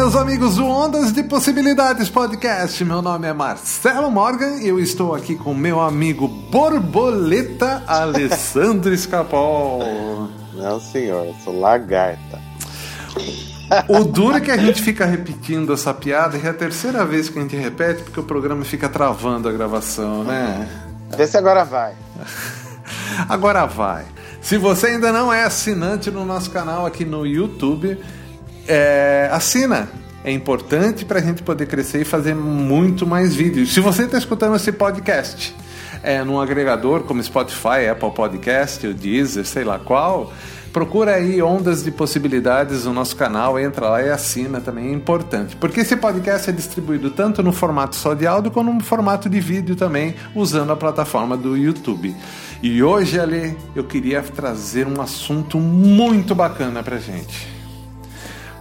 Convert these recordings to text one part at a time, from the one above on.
Meus amigos do Ondas de Possibilidades Podcast. Meu nome é Marcelo Morgan e eu estou aqui com meu amigo Borboleta Alessandro Escapol. Não, senhor, eu sou lagarta. O duro é que a gente fica repetindo essa piada e é a terceira vez que a gente repete porque o programa fica travando a gravação, né? Vê se agora vai. Agora vai. Se você ainda não é assinante no nosso canal aqui no YouTube, é, assina. É importante para a gente poder crescer e fazer muito mais vídeos. Se você está escutando esse podcast é, num agregador como Spotify, Apple Podcast, o Deezer, sei lá qual, procura aí Ondas de Possibilidades no nosso canal, entra lá e assina também, é importante. Porque esse podcast é distribuído tanto no formato só de áudio como no formato de vídeo também, usando a plataforma do YouTube. E hoje, Ali, eu queria trazer um assunto muito bacana pra gente.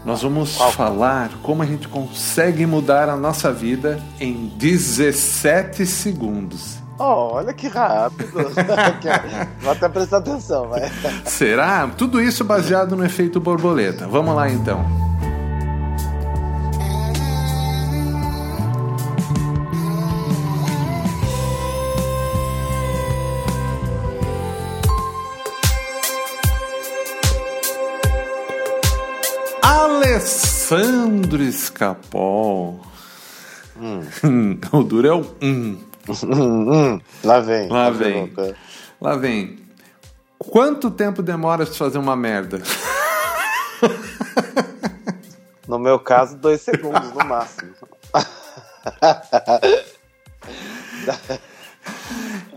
Nós vamos falar como a gente consegue mudar a nossa vida em 17 segundos. Oh, olha que rápido. Vou até prestar atenção, vai. Será? Tudo isso baseado no efeito borboleta. Vamos lá então. Alessandro Escapol. Hum. o duro é o hum. Hum, Lá vem. Lá vem. Lá vem. Quanto tempo demora pra fazer uma merda? No meu caso, dois segundos no máximo.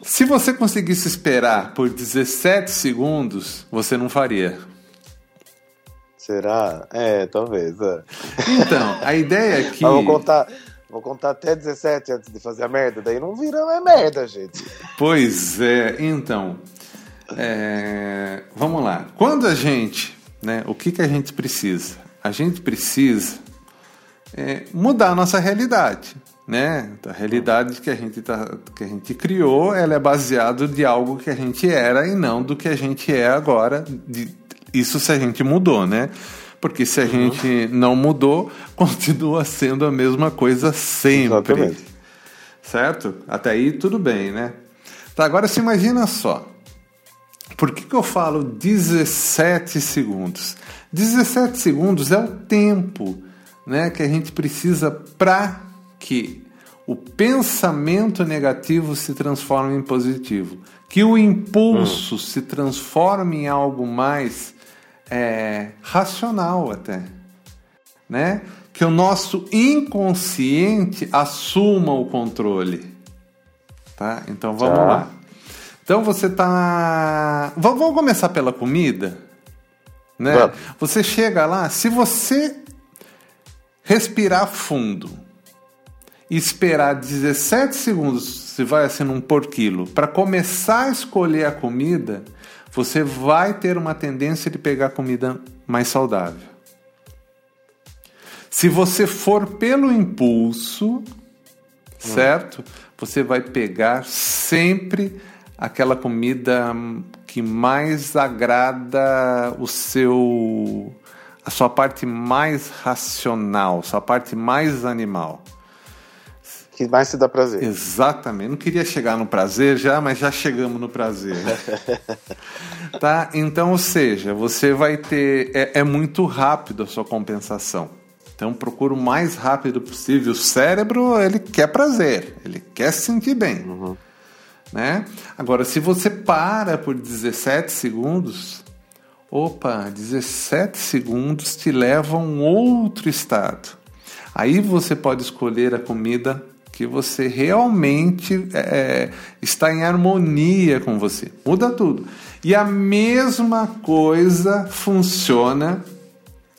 Se você conseguisse esperar por 17 segundos, você não faria. Será? É, talvez. É. Então, a ideia é que. Vou contar. Vou contar até 17 antes de fazer a merda, daí não vira mais merda, gente. Pois é, então. é, Vamos lá. Quando a gente. Né, o que, que a gente precisa? A gente precisa é, mudar a nossa realidade. Né? A realidade que a, gente tá, que a gente criou ela é baseada de algo que a gente era e não do que a gente é agora. De, isso se a gente mudou, né? Porque se a gente não mudou, continua sendo a mesma coisa sempre. Exatamente. Certo? Até aí tudo bem, né? Tá, agora se imagina só. Por que, que eu falo 17 segundos? 17 segundos é o tempo né, que a gente precisa para que o pensamento negativo se transforme em positivo. Que o impulso se transforme em algo mais é, racional até. Né? Que o nosso inconsciente assuma o controle. Tá? Então vamos Tá. lá. Então você tá. Vamos começar pela comida? Né? Você chega lá, se você respirar fundo e esperar 17 segundos, se vai assim num por quilo, para começar a escolher a comida, você vai ter uma tendência de pegar comida mais saudável. Se você for pelo impulso, certo? Você vai pegar sempre aquela comida que mais agrada o seu a sua parte mais racional, sua parte mais animal. Que mais se dá prazer. Exatamente. Não queria chegar no prazer já, mas já chegamos no prazer. tá? Então, ou seja, você vai ter. É, é muito rápido a sua compensação. Então, procura o mais rápido possível. O cérebro, ele quer prazer, ele quer se sentir bem. Né? Agora, se você para por 17 segundos, opa, 17 segundos te leva a um outro estado. Aí você pode escolher a comida que você realmente é, está em harmonia com você. Muda tudo. E a mesma coisa funciona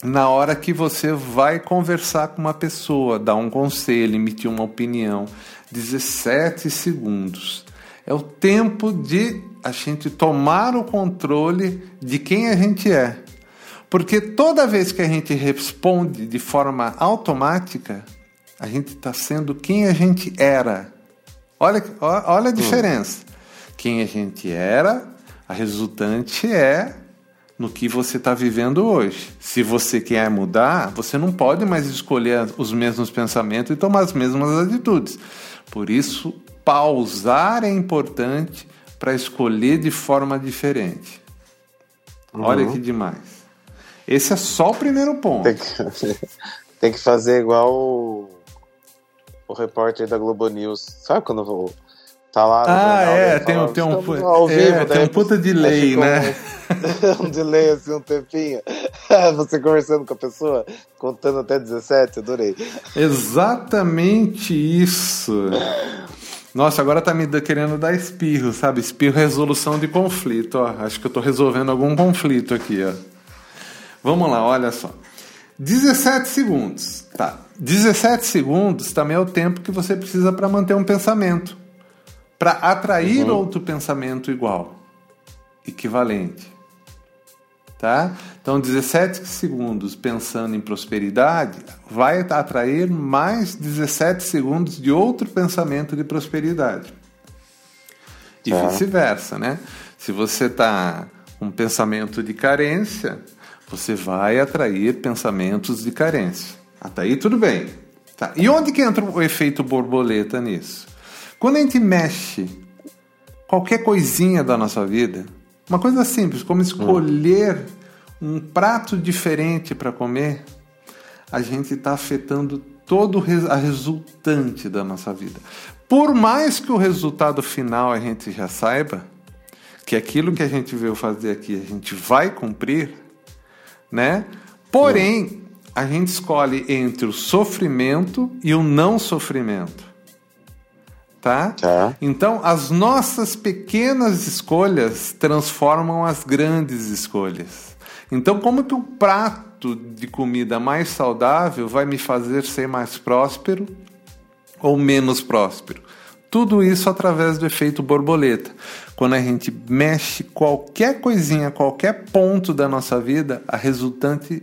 na hora que você vai conversar com uma pessoa, dar um conselho, emitir uma opinião. 17 segundos. É o tempo de a gente tomar o controle de quem a gente é. Porque toda vez que a gente responde de forma automática, a gente está sendo quem a gente era. Olha, olha a hum. diferença. Hum. Quem a gente era, a resultante é no que você está vivendo hoje. Se você quer mudar, você não pode mais escolher os mesmos pensamentos e tomar as mesmas atitudes. Por isso, pausar é importante para escolher de forma diferente. Uhum. Olha que demais. Esse é só o primeiro ponto. Tem que, tem que fazer igual o, repórter da Globo News. Sabe quando eu vou. Tá lá ah, é, tem, fala, tem um, ao vivo, é, tem um puta delay, né? um delay assim, um tempinho. Você conversando com a pessoa, contando até 17, adorei. Exatamente isso. Nossa, agora tá me querendo dar espirro, sabe? Espirro resolução de conflito, ó. Acho que eu tô resolvendo algum conflito aqui, ó. Vamos lá, olha só. 17 segundos. Tá. 17 segundos também é o tempo que você precisa para manter um pensamento. Para atrair uhum. outro pensamento igual, equivalente. Tá? Então, 17 segundos pensando em prosperidade vai atrair mais 17 segundos de outro pensamento de prosperidade. E tá. vice-versa, né? Se você está com um pensamento de carência, você vai atrair pensamentos de carência. Até aí tudo bem. Tá. E onde que entra o efeito borboleta nisso? Quando a gente mexe qualquer coisinha da nossa vida, uma coisa simples, como escolher um prato diferente para comer, a gente está afetando todo a resultante da nossa vida. Por mais que o resultado final a gente já saiba, que aquilo que a gente veio fazer aqui a gente vai cumprir, né? Porém, a gente escolhe entre o sofrimento e o não sofrimento. Tá? tá? Então, as nossas pequenas escolhas transformam as grandes escolhas. Então, como que um prato de comida mais saudável vai me fazer ser mais próspero ou menos próspero? Tudo isso através do efeito borboleta. Quando a gente mexe qualquer coisinha, qualquer ponto da nossa vida, a resultante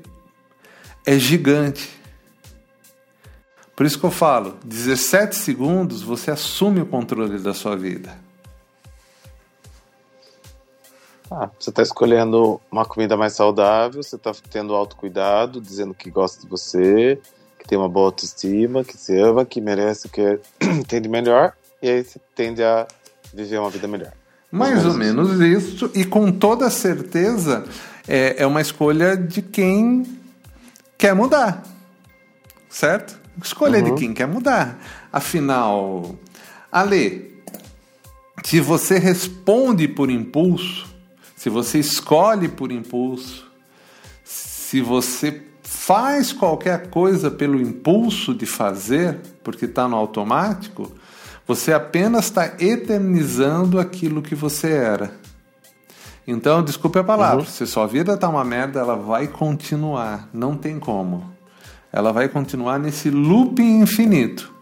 é gigante. Por isso que eu falo, 17 segundos você assume o controle da sua vida. Ah, você está escolhendo uma comida mais saudável, você está tendo autocuidado, dizendo que gosta de você, que tem uma boa autoestima, que se ama, que merece o que tem de melhor e aí você tende a viver uma vida melhor. Mais ou menos isso, e com toda certeza é, é uma escolha de quem quer mudar, certo? Escolha uhum. de quem quer mudar. Afinal, Ale, se você responde por impulso, se você escolhe por impulso, se você faz qualquer coisa pelo impulso de fazer, porque está no automático, você apenas está eternizando aquilo que você era. Então, desculpe a palavra, uhum. se sua vida está uma merda, ela vai continuar, não tem como. Ela vai continuar nesse looping infinito,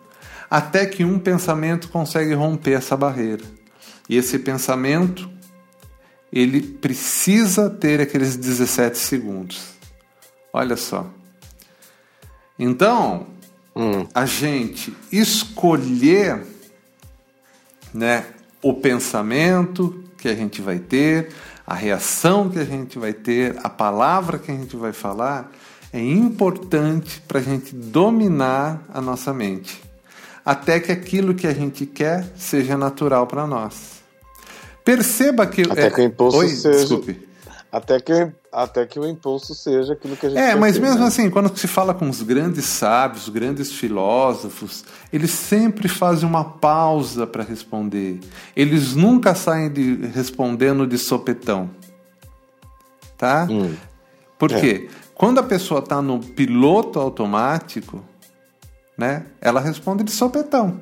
até que um pensamento consegue romper essa barreira. E esse pensamento, ele precisa ter aqueles 17 segundos. Olha só. Então, hum. a gente escolher né, o pensamento que a gente vai ter, a reação que a gente vai ter, a palavra que a gente vai falar, é importante para a gente dominar a nossa mente, até que aquilo que a gente quer seja natural para nós. Perceba que. Até é... que o impulso Oi, seja. Desculpe. Até que, até que o impulso seja aquilo que a gente É, mas ter, mesmo né? assim, quando se fala com os grandes sábios, os grandes filósofos, eles sempre fazem uma pausa para responder. Eles nunca saem de, respondendo de sopetão. Tá? Hum. Por é. quê? Quando a pessoa está no piloto automático, né, ela responde de sopetão.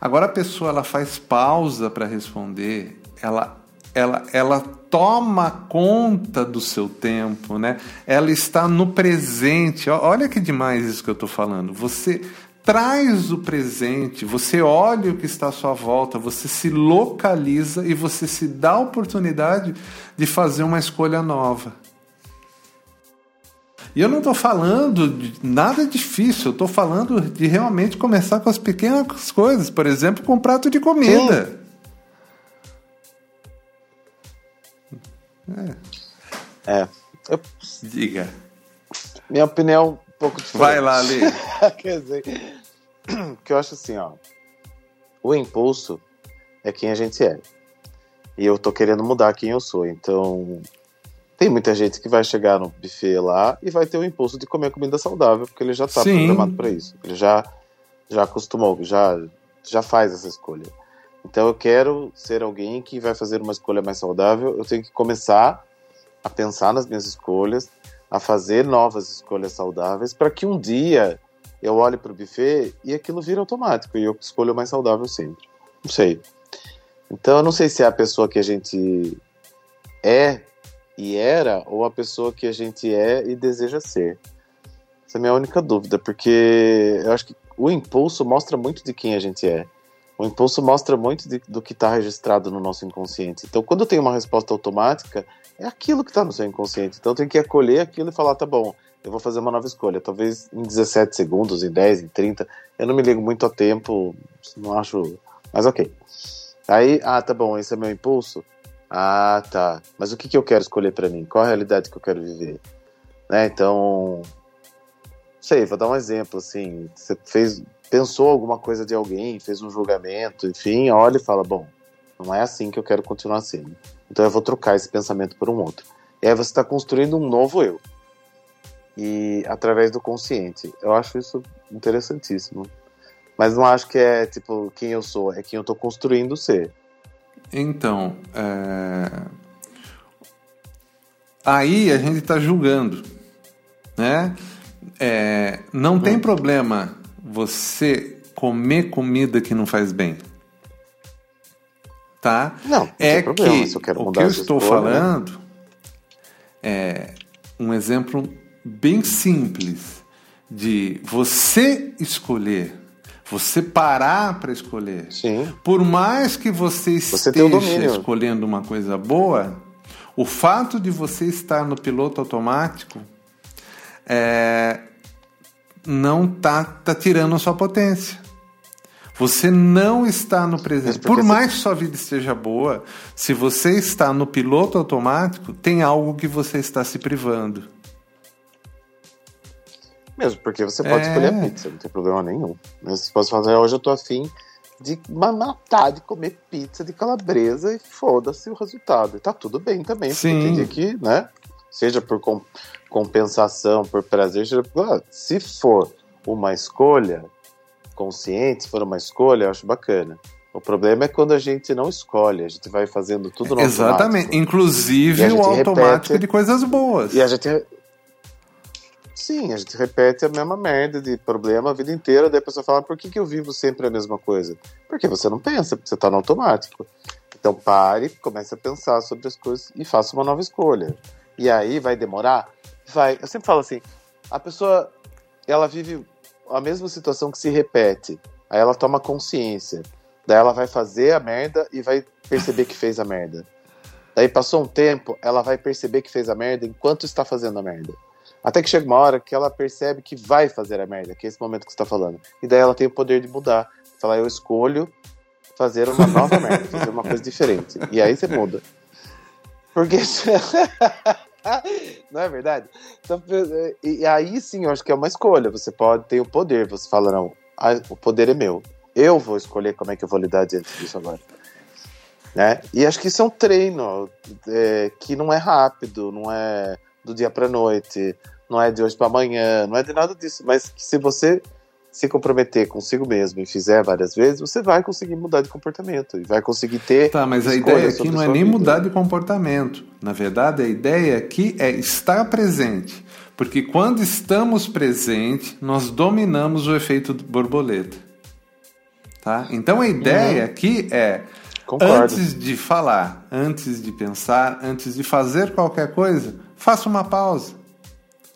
Agora a pessoa ela faz pausa para responder, ela ela, ela toma conta do seu tempo, né? Ela está no presente. Olha que demais isso que eu estou falando. Você traz o presente, você olha o que está à sua volta, você se localiza e você se dá a oportunidade de fazer uma escolha nova. E eu não estou falando de nada difícil, eu estou falando de realmente começar com as pequenas coisas, por exemplo, com um prato de comida. É. é. Eu... Diga. Minha opinião um pouco diferente. Vai lá, Ali. Quer dizer, que eu acho assim, ó. O impulso é quem a gente é. E eu tô querendo mudar quem eu sou. Então, tem muita gente que vai chegar no buffet lá e vai ter o impulso de comer comida saudável, porque ele já tá Sim. programado para isso. Ele já, já acostumou, já, já faz essa escolha. Então eu quero ser alguém que vai fazer uma escolha mais saudável. Eu tenho que começar a pensar nas minhas escolhas, a fazer novas escolhas saudáveis, para que um dia eu olhe para o buffet e aquilo vira automático e eu escolho o mais saudável sempre. Não sei. Então eu não sei se é a pessoa que a gente é e era ou a pessoa que a gente é e deseja ser. Essa é a minha única dúvida, porque eu acho que o impulso mostra muito de quem a gente é. O impulso mostra muito de, do que está registrado no nosso inconsciente. Então, quando tem uma resposta automática, é aquilo que está no seu inconsciente. Então, tem que acolher aquilo e falar: tá bom, eu vou fazer uma nova escolha. Talvez em 17 segundos, em 10, em 30. Eu não me ligo muito a tempo, não acho. Mas ok. Aí, ah, tá bom, esse é meu impulso. Ah, tá. Mas o que, que eu quero escolher para mim? Qual a realidade que eu quero viver? Né? Então, sei, vou dar um exemplo assim. Você fez, pensou alguma coisa de alguém, fez um julgamento, enfim, olha e fala, bom, não é assim que eu quero continuar sendo. Então eu vou trocar esse pensamento por um outro. E aí você está construindo um novo eu. E através do consciente. Eu acho isso interessantíssimo. Mas não acho que é tipo quem eu sou, é quem eu estou construindo ser. Então, é... aí a gente está julgando, né? É, não hum. tem problema você comer comida que não faz bem. Tá? Não, não é problema, que o que eu estou né? falando né? é um exemplo bem simples de você escolher, você parar para escolher. Sim. Por mais que você esteja você escolhendo uma coisa boa, o fato de você estar no piloto automático é, não tá, tá tirando a sua potência. Você não está no presente. Por mais que sua vida esteja boa, se você está no piloto automático, tem algo que você está se privando. Mesmo, porque você pode é... escolher a pizza, não tem problema nenhum. Mas você pode fazer, hoje eu tô afim de matar, de comer pizza de calabresa e foda-se o resultado. E tá tudo bem também, Sim. porque tem que, né? Seja por compensação, por prazer, se for uma escolha consciente, se for uma escolha, eu acho bacana. O problema é quando a gente não escolhe, a gente vai fazendo tudo no Exatamente, automático. inclusive o automático repete, de coisas boas. E a gente Sim, a gente repete a mesma merda de problema a vida inteira, daí a pessoa fala, por que, que eu vivo sempre a mesma coisa? Porque você não pensa, porque você está no automático. Então pare, comece a pensar sobre as coisas e faça uma nova escolha. E aí vai demorar? Vai. Eu sempre falo assim: a pessoa ela vive a mesma situação que se repete. Aí ela toma consciência. Daí ela vai fazer a merda e vai perceber que fez a merda. Daí passou um tempo, ela vai perceber que fez a merda enquanto está fazendo a merda. Até que chega uma hora que ela percebe que vai fazer a merda, que é esse momento que você está falando. E daí ela tem o poder de mudar. Falar, eu escolho fazer uma nova merda, fazer uma coisa diferente. E aí você muda. Porque. não é verdade? Então, e aí sim, eu acho que é uma escolha. Você pode ter o poder. Você fala, não, o poder é meu. Eu vou escolher como é que eu vou lidar diante disso agora. Né? E acho que isso é um treino é, que não é rápido, não é do dia para noite, não é de hoje para amanhã, não é de nada disso. Mas que se você se comprometer consigo mesmo e fizer várias vezes, você vai conseguir mudar de comportamento e vai conseguir ter. Tá, mas a ideia aqui não é nem vida. mudar de comportamento. Na verdade, a ideia aqui é estar presente. Porque quando estamos presentes, nós dominamos o efeito borboleta. Tá? Então a ideia uhum. aqui é Concordo. antes de falar, antes de pensar, antes de fazer qualquer coisa, faça uma pausa.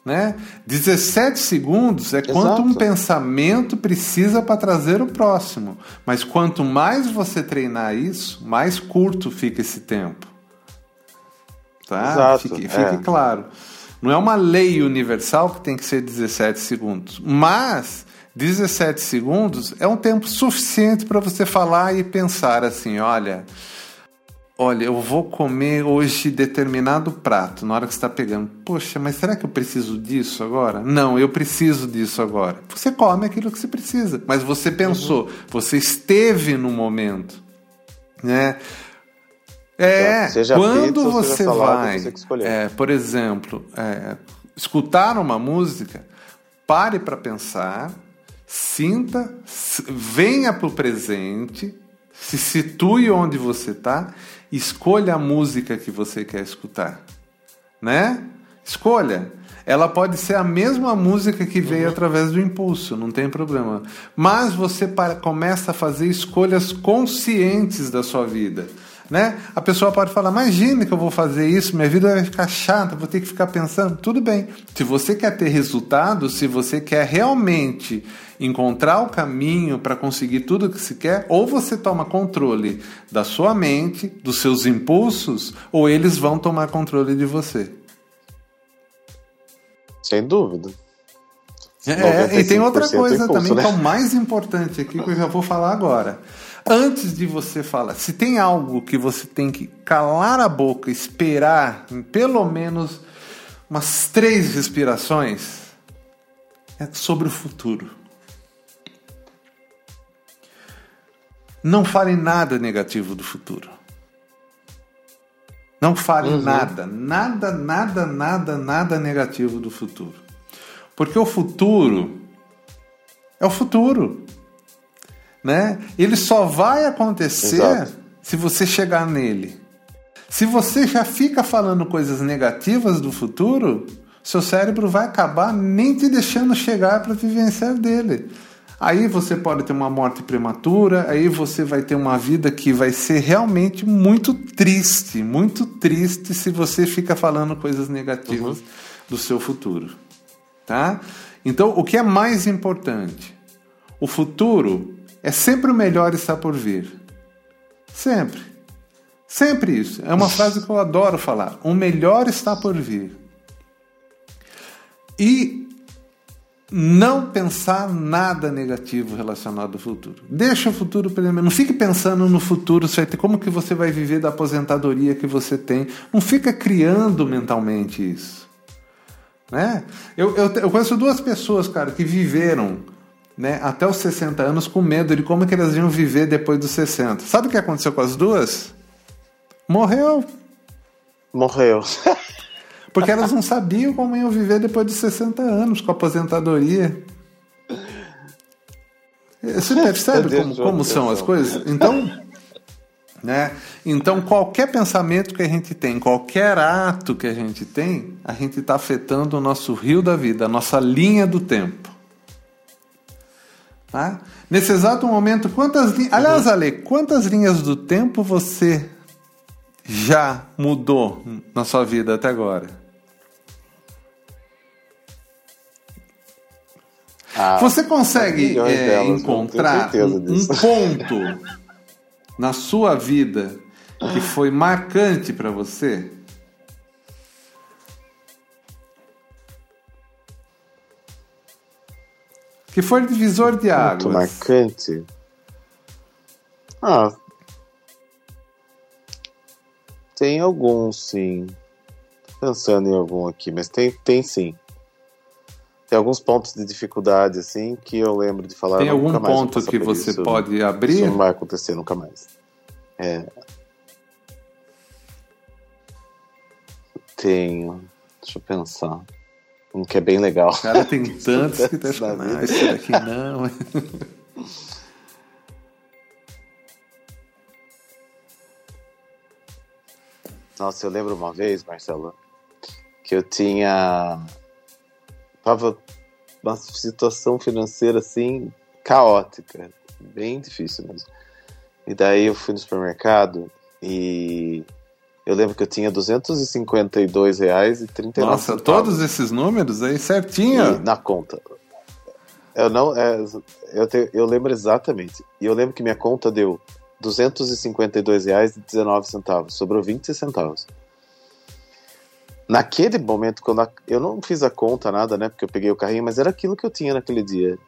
Né? 17 segundos é Exato. quanto um pensamento precisa para trazer o próximo. Mas quanto mais você treinar isso, mais curto fica esse tempo. Tá? Exato, Fique, é. fique claro. Não é uma lei universal que tem que ser 17 segundos. Mas 17 segundos é um tempo suficiente para você falar e pensar assim: olha. Olha, eu vou comer hoje determinado prato na hora que você está pegando. Poxa, mas será que eu preciso disso agora? Não, eu preciso disso agora. Você come aquilo que você precisa, mas você pensou, você esteve no momento, né? É, Seja quando pizza ou seja você vai, você é, por exemplo, é, escutar uma música, pare para pensar, sinta, venha para o presente, se situe onde você está, escolha a música que você quer escutar, né? Escolha. Ela pode ser a mesma música que veio através do impulso, não tem problema. Mas você para- começa a fazer escolhas conscientes da sua vida. Né? A pessoa pode falar: Imagine que eu vou fazer isso, minha vida vai ficar chata, vou ter que ficar pensando. Tudo bem. Se você quer ter resultado, se você quer realmente encontrar o caminho para conseguir tudo que se quer, ou você toma controle da sua mente, dos seus impulsos, ou eles vão tomar controle de você. Sem dúvida. É, e tem outra 95% coisa impulso, também né? que é o mais importante aqui que eu já vou falar agora. Antes de você falar, se tem algo que você tem que calar a boca, esperar em pelo menos umas três respirações, é sobre o futuro. Não fale nada negativo do futuro. Não fale nada, nada, nada, nada, nada negativo do futuro. Porque o futuro é o futuro. Né? Ele só vai acontecer Exato. se você chegar nele. Se você já fica falando coisas negativas do futuro, seu cérebro vai acabar nem te deixando chegar para vivenciar dele. Aí você pode ter uma morte prematura, aí você vai ter uma vida que vai ser realmente muito triste, muito triste se você fica falando coisas negativas do seu futuro, tá? Então, o que é mais importante? O futuro é sempre o melhor está por vir. Sempre. Sempre isso. É uma frase que eu adoro falar. O melhor está por vir. E não pensar nada negativo relacionado ao futuro. Deixa o futuro primeiro. Não fique pensando no futuro, ter como que você vai viver da aposentadoria que você tem. Não fica criando mentalmente isso. Né? Eu, eu, eu conheço duas pessoas, cara, que viveram né, até os 60 anos com medo de como que elas iam viver depois dos 60. Sabe o que aconteceu com as duas? Morreu. Morreu. Porque elas não sabiam como iam viver depois de 60 anos com a aposentadoria. Você percebe como, como são as coisas? Então, né? Então, qualquer pensamento que a gente tem, qualquer ato que a gente tem, a gente está afetando o nosso rio da vida, a nossa linha do tempo. Tá? Nesse exato momento, quantas linhas. Aliás, Ale, quantas linhas do tempo você já mudou na sua vida até agora? Ah, Você consegue é, encontrar um, ponto na sua vida que foi marcante para você? Que foi divisor de Muito águas. marcante. Ah. Tem alguns, sim. Pensando em algum aqui, mas tem, tem sim. Tem alguns pontos de dificuldade, assim, que eu lembro de falar. Tem "Não, algum ponto que você isso, pode abrir? Isso não vai acontecer nunca mais. É. Tenho. Deixa eu pensar. Um que é bem legal. Cara, tem tantos que tá vida. ah, esse daqui não. Nossa, eu lembro uma vez, Marcelo, que eu tinha. Tava numa situação financeira assim, caótica, bem difícil mesmo. E daí eu fui no supermercado e Eu lembro que eu tinha 252 reais e 39 Nossa, centavos. todos esses números aí certinho. E na conta. Eu não, é, eu, te, eu lembro exatamente. E eu lembro que minha conta deu 252 reais e 19 centavos. Sobrou 20 centavos. Naquele momento, quando a, eu não fiz a conta, nada, né? Porque eu peguei o carrinho, mas era aquilo que eu tinha naquele dia.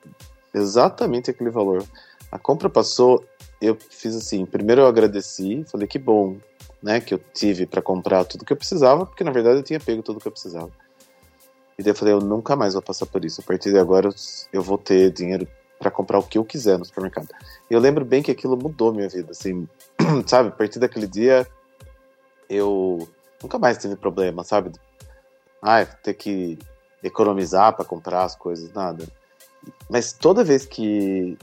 Exatamente aquele valor. A compra passou, eu fiz assim. Primeiro eu agradeci, falei que bom, né? Que eu tive para comprar tudo que eu precisava, porque na verdade eu tinha pego tudo que eu precisava. E daí eu falei, eu nunca mais vou passar por isso. A partir de agora eu, vou ter dinheiro para comprar o que eu quiser no supermercado. Eu lembro bem que aquilo mudou minha vida, assim, sabe? A partir daquele dia eu nunca mais tive problema, sabe? Ah, ter que economizar para comprar as coisas, nada. Mas toda vez que,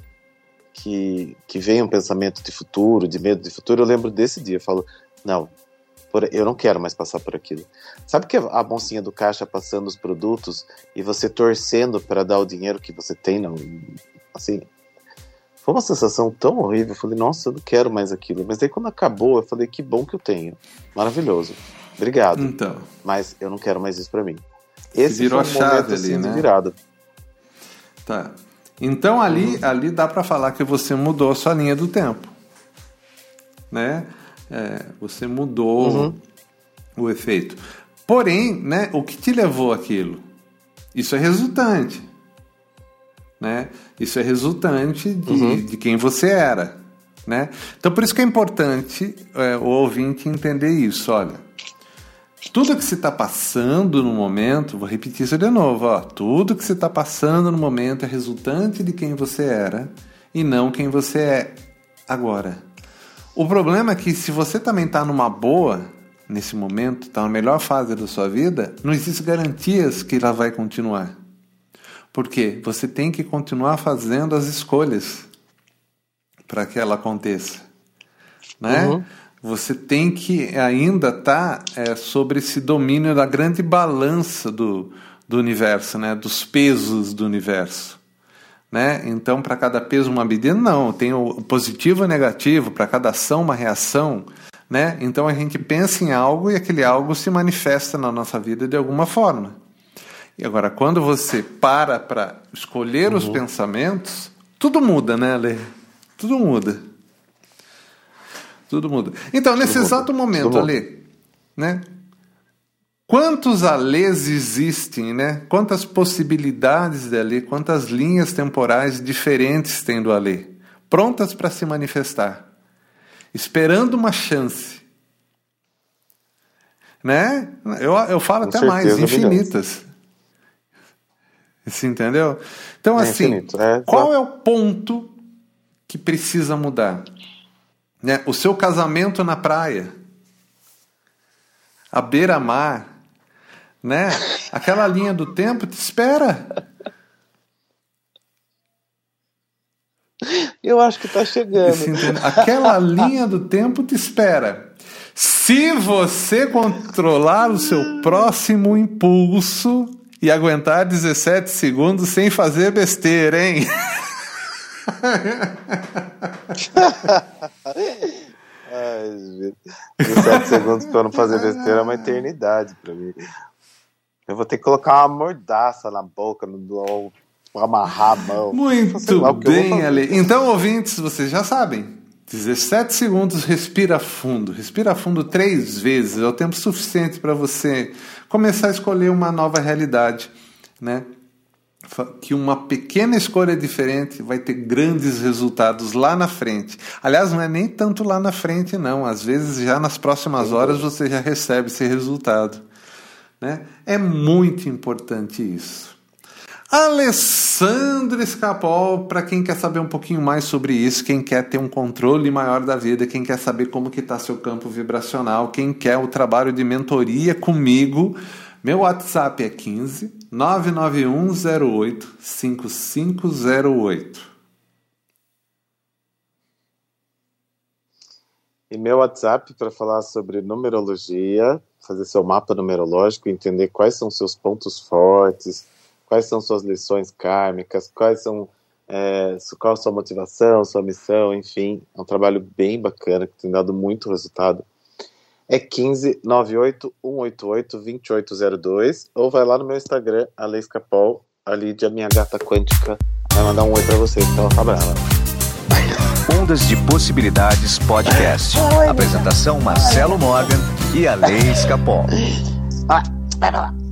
que, que vem um pensamento de futuro, de medo de futuro, eu lembro desse dia. Eu falo, não, eu não quero mais passar por aquilo. Sabe que a mocinha do caixa passando os produtos e você torcendo para dar o dinheiro que você tem, não? Assim, foi uma sensação tão horrível. Eu falei, nossa, eu não quero mais aquilo. Mas aí quando acabou, eu falei, que bom que eu tenho. Maravilhoso. Obrigado. Então. Mas eu não quero mais isso para mim. Esse virou foi um a chave momento, ali, assim, né? virada. Tá. Então ali, Uhum. ali dá para falar que você mudou a sua linha do tempo, né? É, você mudou Uhum. o efeito. Porém, né? O que te levou aquilo? Isso é resultante, né? Isso é resultante de, Uhum. de quem você era, né? Então por isso que é importante é, o ouvinte entender isso. Olha, tudo que você está passando no momento, vou repetir isso de novo, ó, tudo que você está passando no momento é resultante de quem você era e não quem você é agora. O problema é que se você também está numa boa nesse momento, está na melhor fase da sua vida, não existe garantias que ela vai continuar. Porque você tem que continuar fazendo as escolhas para que ela aconteça, né? Uhum. Você tem que ainda estar é, sobre esse domínio da grande balança do, do universo, né? Dos pesos do universo. Né? Então, para cada peso uma medida, não. Tem o positivo e o negativo, para cada ação uma reação. Né? Então a gente pensa em algo e aquele algo se manifesta na nossa vida de alguma forma. E agora, quando você para para escolher os pensamentos, tudo muda, né, Lê? Tudo muda. Tudo muda. Então, nesse muda. exato momento, Tudo muda. Alê, né? Quantos alês existem, né? Quantas possibilidades de alê, quantas linhas temporais diferentes tem do alê, prontas para se manifestar, esperando uma chance. Né? Eu, eu falo Com até mais, infinitas. Você entendeu? Então, É assim, é, qual é o ponto que precisa mudar? Né? O seu casamento na praia, a beira-mar, né? Aquela linha do tempo te espera. Eu acho que tá chegando. Aquela linha do tempo te espera. Se você controlar o seu próximo impulso e aguentar 17 segundos sem fazer besteira, hein? Ai, 17 segundos pra eu não fazer besteira é uma eternidade pra mim. Eu vou ter que colocar uma mordaça na boca, no, amarrar a mão. Muito bem. Ale. Então, ouvintes, vocês já sabem. 17 segundos, respira fundo. Respira fundo três vezes. É o tempo suficiente para você começar a escolher uma nova realidade, né? Que uma pequena escolha diferente vai ter grandes resultados lá na frente. Aliás, não é nem tanto lá na frente, não. Às vezes, já nas próximas horas, você já recebe esse resultado. Né? É muito importante isso. Alessandro Escapol, para quem quer saber um pouquinho mais sobre isso, quem quer ter um controle maior da vida, quem quer saber como que está seu campo vibracional, quem quer o trabalho de mentoria comigo, meu WhatsApp é 15 99108 5508. E meu WhatsApp para falar sobre numerologia, fazer seu mapa numerológico, entender quais são seus pontos fortes, quais são suas lições kármicas, quais são é, qual a sua motivação, sua missão, enfim, é um trabalho bem bacana que tem dado muito resultado. É 15 98 188 2802 ou vai lá no meu Instagram, Aleiscapol, a Lídia, minha gata quântica, vai mandar um oi pra vocês, então tá brava. Ondas de Possibilidades Podcast. Apresentação Marcelo Morgan e Alê Escapol. Ah, vai pra lá.